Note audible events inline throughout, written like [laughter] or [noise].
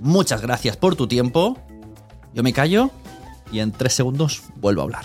Muchas gracias por tu tiempo. Yo me callo y en tres segundos vuelvo a hablar.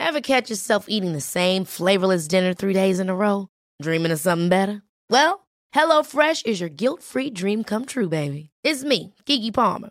Ever catch yourself eating the same flavorless dinner three days in a row? Dreaming of something better? Well, HelloFresh is your guilt-free dream come true, baby. It's me, Kiki Palmer.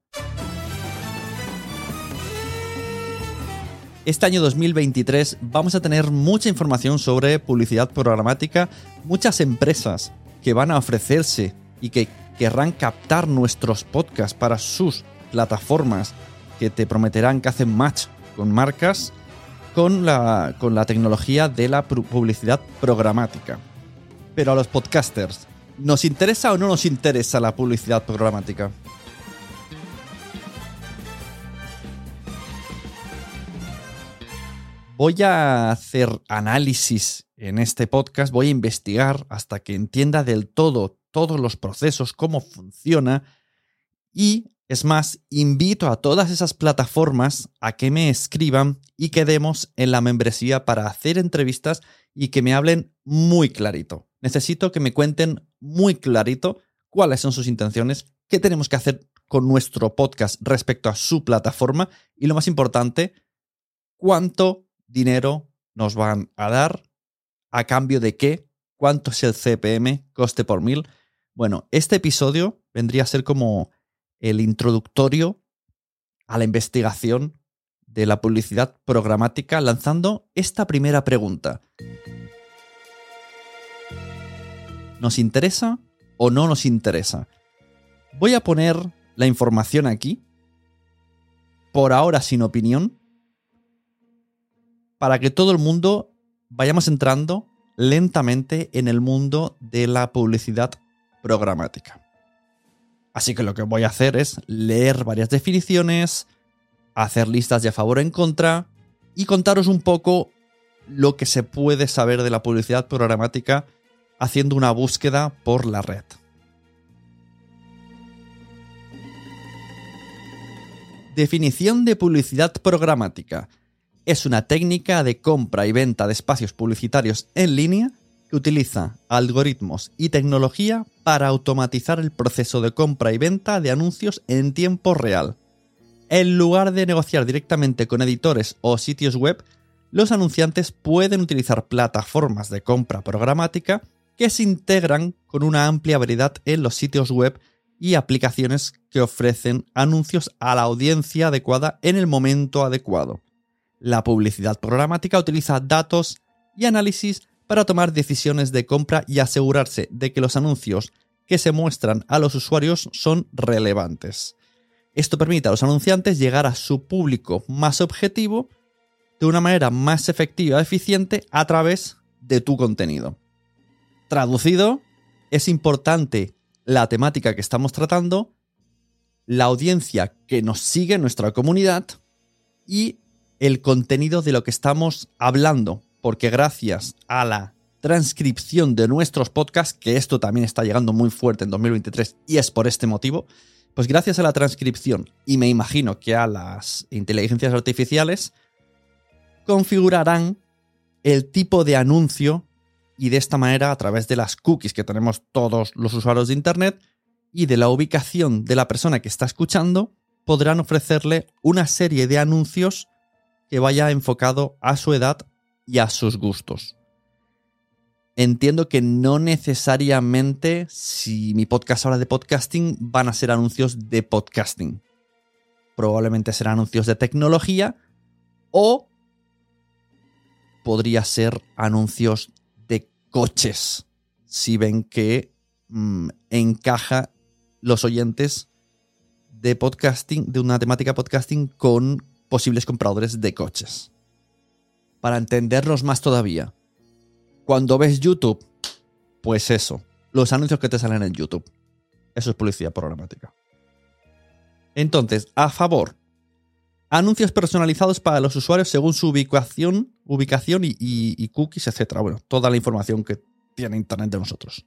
Este año 2023 vamos a tener mucha información sobre publicidad programática, muchas empresas que van a ofrecerse y que querrán captar nuestros podcasts para sus plataformas que te prometerán que hacen match con marcas con la, con la tecnología de la pu- publicidad programática. Pero a los podcasters, ¿nos interesa o no nos interesa la publicidad programática? Voy a hacer análisis en este podcast, voy a investigar hasta que entienda del todo todos los procesos, cómo funciona y es más, invito a todas esas plataformas a que me escriban y quedemos en la membresía para hacer entrevistas y que me hablen muy clarito. Necesito que me cuenten muy clarito cuáles son sus intenciones, qué tenemos que hacer con nuestro podcast respecto a su plataforma y lo más importante, cuánto dinero nos van a dar, a cambio de qué, cuánto es el CPM, coste por mil. Bueno, este episodio vendría a ser como el introductorio a la investigación de la publicidad programática lanzando esta primera pregunta. ¿Nos interesa o no nos interesa? Voy a poner la información aquí, por ahora sin opinión, para que todo el mundo vayamos entrando lentamente en el mundo de la publicidad programática. Así que lo que voy a hacer es leer varias definiciones, hacer listas de a favor o en contra y contaros un poco lo que se puede saber de la publicidad programática haciendo una búsqueda por la red. Definición de publicidad programática. Es una técnica de compra y venta de espacios publicitarios en línea que utiliza algoritmos y tecnología para automatizar el proceso de compra y venta de anuncios en tiempo real. En lugar de negociar directamente con editores o sitios web, los anunciantes pueden utilizar plataformas de compra programática que se integran con una amplia variedad en los sitios web y aplicaciones que ofrecen anuncios a la audiencia adecuada en el momento adecuado. La publicidad programática utiliza datos y análisis para tomar decisiones de compra y asegurarse de que los anuncios que se muestran a los usuarios son relevantes. Esto permite a los anunciantes llegar a su público más objetivo de una manera más efectiva y eficiente a través de tu contenido. Traducido, es importante la temática que estamos tratando, la audiencia que nos sigue en nuestra comunidad y el contenido de lo que estamos hablando, porque gracias a la transcripción de nuestros podcasts, que esto también está llegando muy fuerte en 2023 y es por este motivo, pues gracias a la transcripción y me imagino que a las inteligencias artificiales, configurarán el tipo de anuncio y de esta manera a través de las cookies que tenemos todos los usuarios de Internet y de la ubicación de la persona que está escuchando, podrán ofrecerle una serie de anuncios que vaya enfocado a su edad y a sus gustos. Entiendo que no necesariamente si mi podcast habla de podcasting van a ser anuncios de podcasting. Probablemente serán anuncios de tecnología o podría ser anuncios de coches si ven que mm, encaja los oyentes de podcasting, de una temática podcasting con posibles compradores de coches. Para entenderlos más todavía, cuando ves YouTube, pues eso, los anuncios que te salen en YouTube. Eso es publicidad programática. Entonces, a favor, anuncios personalizados para los usuarios según su ubicación, ubicación y, cookies, etc. Bueno, toda la información que tiene Internet de nosotros.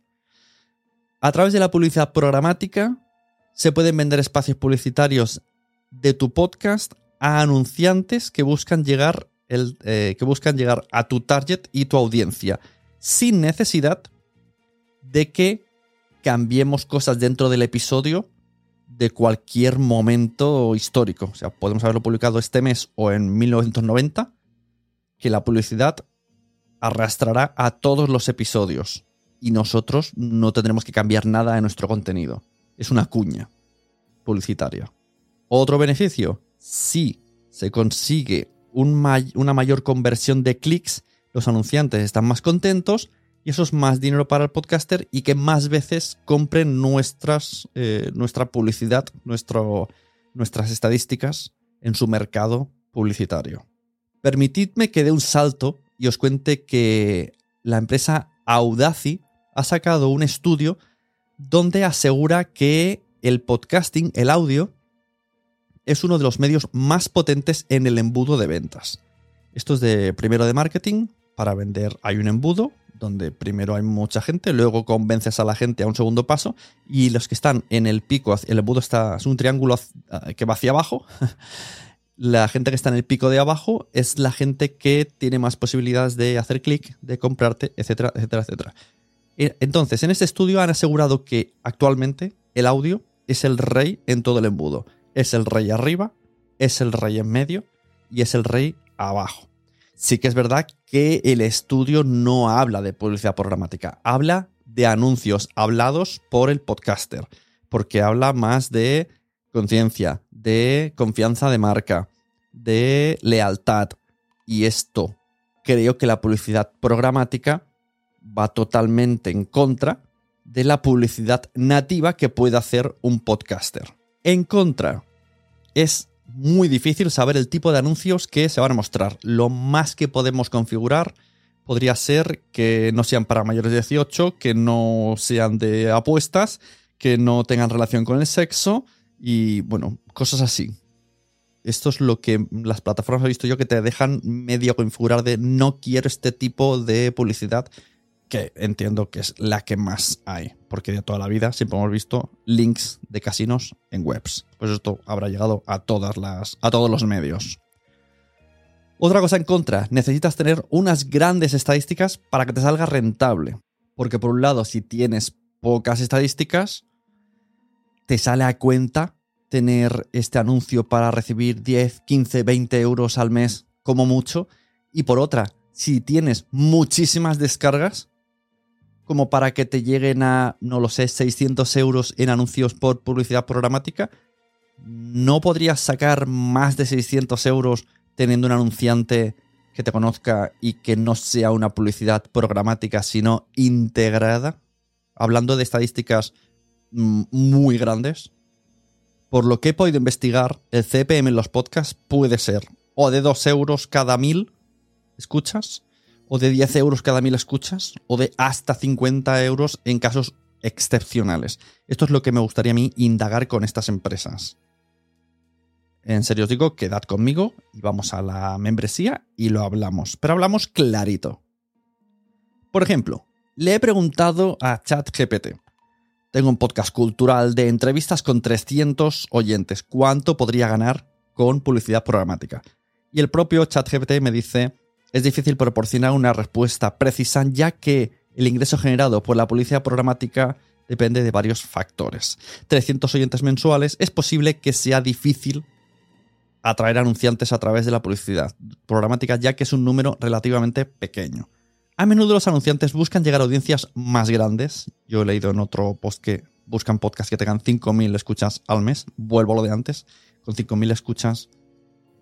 A través de la publicidad programática se pueden vender espacios publicitarios de tu podcast a anunciantes que buscan llegar eh, que buscan llegar a tu target y tu audiencia, sin necesidad de que cambiemos cosas dentro del episodio de cualquier momento histórico. O sea, podemos haberlo publicado este mes o en 1990, que la publicidad arrastrará a todos los episodios y nosotros no tendremos que cambiar nada en nuestro contenido. Es una cuña publicitaria. Otro beneficio, si se consigue una mayor conversión de clics, los anunciantes están más contentos y eso es más dinero para el podcaster y que más veces compren nuestras, eh, nuestra publicidad, nuestras estadísticas en su mercado publicitario. Permitidme que dé un salto y os cuente que la empresa Audacy ha sacado un estudio donde asegura que el podcasting, el audio, es uno de los medios más potentes en el embudo de ventas. Esto es de primero de marketing. Para vender hay un embudo donde primero hay mucha gente, luego convences a la gente a un segundo paso y los que están en el pico, el embudo está, es un triángulo que va hacia abajo. [laughs] La gente que está en el pico de abajo es la gente que tiene más posibilidades de hacer clic, de comprarte, etcétera, etcétera, etcétera. E, entonces, en este estudio han asegurado que actualmente el audio es el rey en todo el embudo es el rey arriba, es el rey en medio y es el rey abajo. Sí que es verdad que el estudio no habla de publicidad programática, habla de anuncios hablados por el podcaster, porque habla más de conciencia, de confianza de marca, de lealtad. Y esto creo que la publicidad programática va totalmente en contra de la publicidad nativa que puede hacer un podcaster. En contra, es muy difícil saber el tipo de anuncios que se van a mostrar. Lo más que podemos configurar podría ser que no sean para mayores de 18, que no sean de apuestas, que no tengan relación con el sexo y bueno, cosas así. Esto es lo que las plataformas he visto yo que te dejan medio configurar de no quiero este tipo de publicidad que entiendo que es la que más hay, porque de toda la vida siempre hemos visto links de casinos en webs. Pues esto habrá llegado a todas las a todos los medios. Otra cosa en contra, necesitas tener unas grandes estadísticas para que te salga rentable, porque por un lado, si tienes pocas estadísticas, te sale a cuenta tener este anuncio para recibir 10, 15, 20 euros al mes como mucho, y por otra, si tienes muchísimas descargas, como para que te lleguen a, no lo sé, 600 euros en anuncios por publicidad programática, ¿no podrías sacar más de 600 euros teniendo un anunciante que te conozca y que no sea una publicidad programática, sino integrada, hablando de estadísticas mm, muy grandes, por lo que he podido investigar, el CPM en los podcasts puede ser o de 2 euros cada mil escuchas, o de 10 euros cada mil escuchas, o de hasta 50 euros en casos excepcionales. Esto es lo que me gustaría a mí indagar con estas empresas. En serio os digo, quedad conmigo y vamos a la membresía y lo hablamos. Pero hablamos clarito. Por ejemplo, le he preguntado a ChatGPT. Tengo un podcast cultural de entrevistas con 300 oyentes. ¿Cuánto podría ganar con publicidad programática? Y el propio ChatGPT me dice, es difícil proporcionar una respuesta precisa ya que el ingreso generado por la publicidad programática depende de varios factores. 300 oyentes mensuales es posible que sea difícil atraer anunciantes a través de la publicidad programática, ya que es un número relativamente pequeño. A menudo los anunciantes buscan llegar a audiencias más grandes. Yo he leído en otro post que buscan podcasts que tengan 5.000 escuchas al mes. Vuelvo a lo de antes. Con 5.000 escuchas,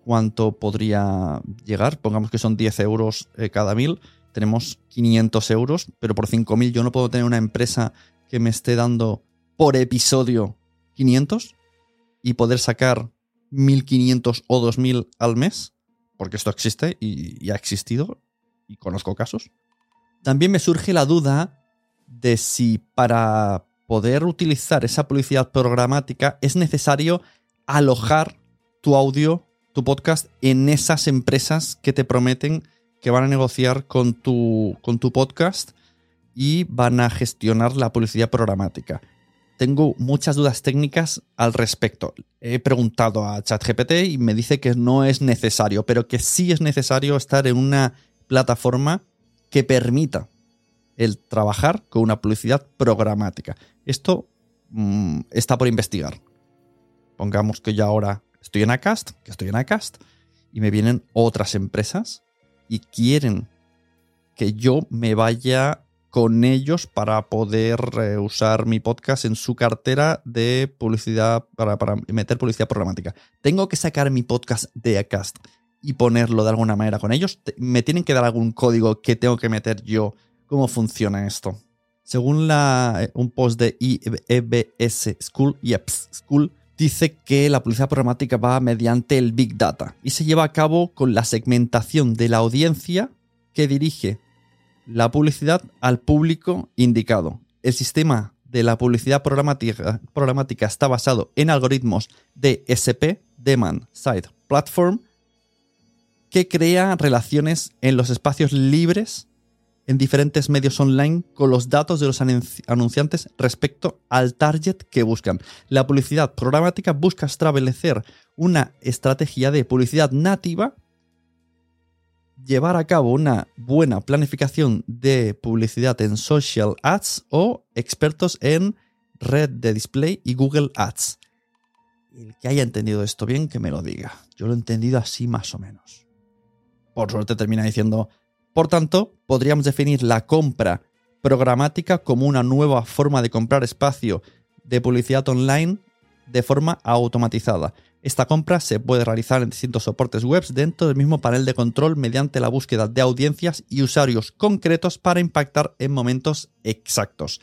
¿cuánto podría llegar? Pongamos que son 10 euros eh, cada mil. Tenemos 500 euros, pero por 5.000 yo no puedo tener una empresa que me esté dando por episodio 500 y poder sacar 1.500 o 2.000 al mes, porque esto existe y, ha existido, y conozco casos. También me surge la duda de si para poder utilizar esa publicidad programática es necesario alojar tu audio, tu podcast en esas empresas que te prometen que van a negociar con tu, con tu podcast y van a gestionar la publicidad programática tengo muchas dudas técnicas al respecto. He preguntado a ChatGPT y me dice que no es necesario, pero que sí es necesario estar en una plataforma que permita el trabajar con una publicidad programática. Esto mm, está por investigar. Pongamos que yo ahora estoy en Acast, que estoy en Acast, y me vienen otras empresas y quieren que yo me vaya con ellos para poder eh, usar mi podcast en su cartera de publicidad, para, meter publicidad programática. Tengo que sacar mi podcast de Acast y ponerlo de alguna manera con ellos. ¿Me tienen que dar algún código que tengo que meter yo? ¿Cómo funciona esto? Según eh, un post de EBS School, EBS School, dice que la publicidad programática va mediante el Big Data y se lleva a cabo con la segmentación de la audiencia que dirige la publicidad al público indicado. El sistema de la publicidad programática, está basado en algoritmos de SP, Demand Side Platform, que crea relaciones en los espacios libres en diferentes medios online con los datos de los anunciantes respecto al target que buscan. La publicidad programática busca establecer una estrategia de publicidad nativa llevar a cabo una buena planificación de publicidad en social ads o expertos en red de display y Google Ads. El que haya entendido esto bien, que me lo diga. Yo lo he entendido así más o menos. Por suerte termina diciendo, por tanto, podríamos definir la compra programática como una nueva forma de comprar espacio de publicidad online de forma automatizada, esta compra se puede realizar en distintos soportes web dentro del mismo panel de control mediante la búsqueda de audiencias y usuarios concretos para impactar en momentos exactos.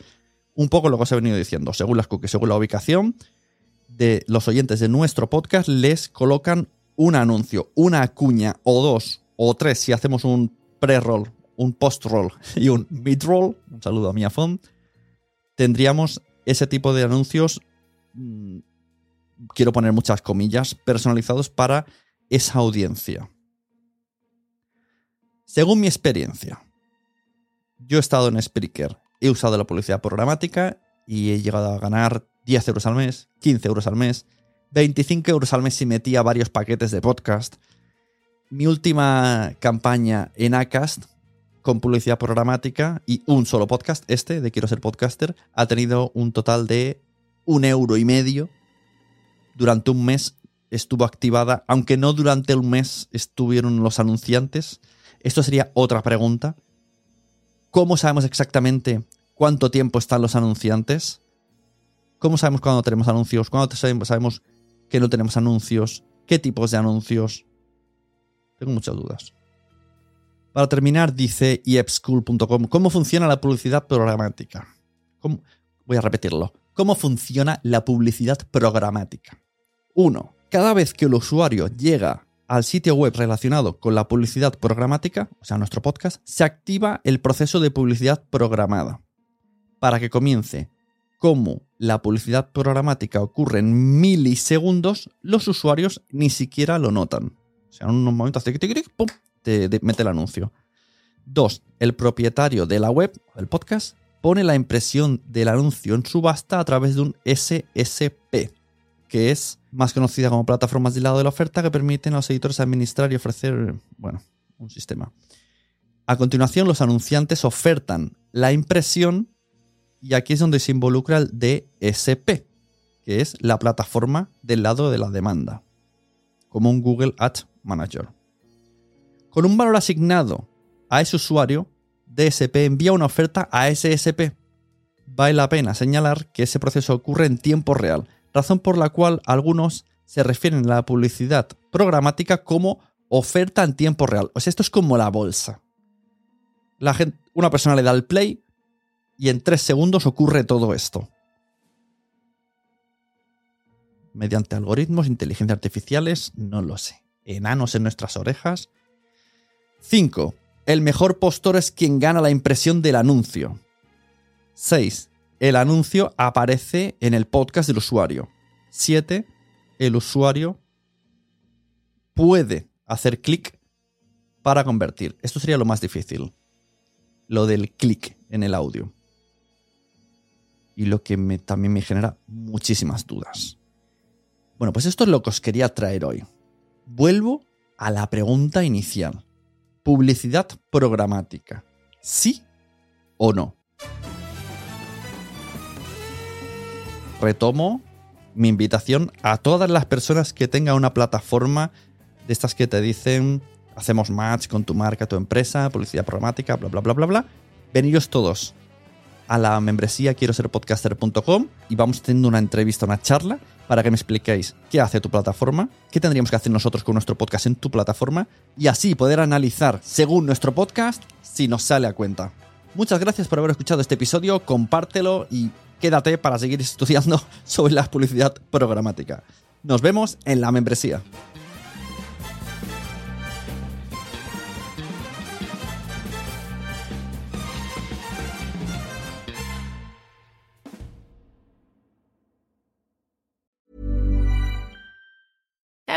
Un poco lo que os he venido diciendo, según las cookies, según la ubicación de los oyentes de nuestro podcast, les colocan un anuncio, una cuña o dos o tres. Si hacemos un pre-roll, un post-roll y un mid-roll. Un saludo a mi afón. Tendríamos ese tipo de anuncios mm, quiero poner muchas comillas, personalizados para esa audiencia. Según mi experiencia, yo he estado en Spreaker, he usado la publicidad programática y he llegado a ganar 10 euros al mes, 15 euros al mes, 25 euros al mes si metía varios paquetes de podcast. Mi última campaña en Acast con publicidad programática y un solo podcast, este de Quiero ser podcaster, ha tenido un total de un euro y medio durante un mes estuvo activada, aunque no durante un mes estuvieron los anunciantes. Esto sería otra pregunta. ¿Cómo sabemos exactamente cuánto tiempo están los anunciantes? ¿Cómo sabemos cuándo tenemos anuncios? ¿Cuándo sabemos que no tenemos anuncios? ¿Qué tipos de anuncios? Tengo muchas dudas. Para terminar, dice iepschool.com, ¿cómo funciona la publicidad programática? Voy a repetirlo. ¿Cómo funciona la publicidad programática? 1. Cada vez que el usuario llega al sitio web relacionado con la publicidad programática, o sea, nuestro podcast, se activa el proceso de publicidad programada para que comience. Como la publicidad programática ocurre en milisegundos, los usuarios ni siquiera lo notan. O sea, en unos momentos hace ¡pum! te, te mete el anuncio. 2. El propietario de la web, del podcast, pone la impresión del anuncio en subasta a través de un SSP, que es más conocida como plataformas de lado de la oferta que permiten a los editores administrar y ofrecer, bueno, un sistema. A continuación, los anunciantes ofertan la impresión y aquí es donde se involucra el DSP, que es la plataforma del lado de la demanda, como un Google Ads Manager. Con un valor asignado a ese usuario, DSP envía una oferta a SSP. Vale la pena señalar que ese proceso ocurre en tiempo real, razón por la cual algunos se refieren a la publicidad programática como oferta en tiempo real. O sea, esto es como la bolsa. La gente, una persona le da el play y en tres segundos ocurre todo esto. Mediante algoritmos, inteligencia artificiales, no lo sé. Enanos en nuestras orejas. 5. El mejor postor es quien gana la impresión del anuncio. 6 el anuncio aparece en el podcast del usuario. 7. El usuario puede hacer clic para convertir. Esto sería lo más difícil. Lo del clic en el audio. Y lo que también me genera muchísimas dudas. Bueno, pues esto es lo que os quería traer hoy. Vuelvo a la pregunta inicial. Publicidad programática. ¿Sí o no? retomo mi invitación a todas las personas que tengan una plataforma de estas que te dicen hacemos match con tu marca, tu empresa, publicidad programática, bla, bla, bla, bla, bla. Veniros todos a la membresía quiero ser podcaster.com y vamos teniendo una entrevista, una charla para que me expliquéis qué hace tu plataforma, qué tendríamos que hacer nosotros con nuestro podcast en tu plataforma y así poder analizar según nuestro podcast si nos sale a cuenta. Muchas gracias por haber escuchado este episodio, compártelo y quédate para seguir estudiando [laughs] sobre la publicidad programática. Nos vemos en la membresía.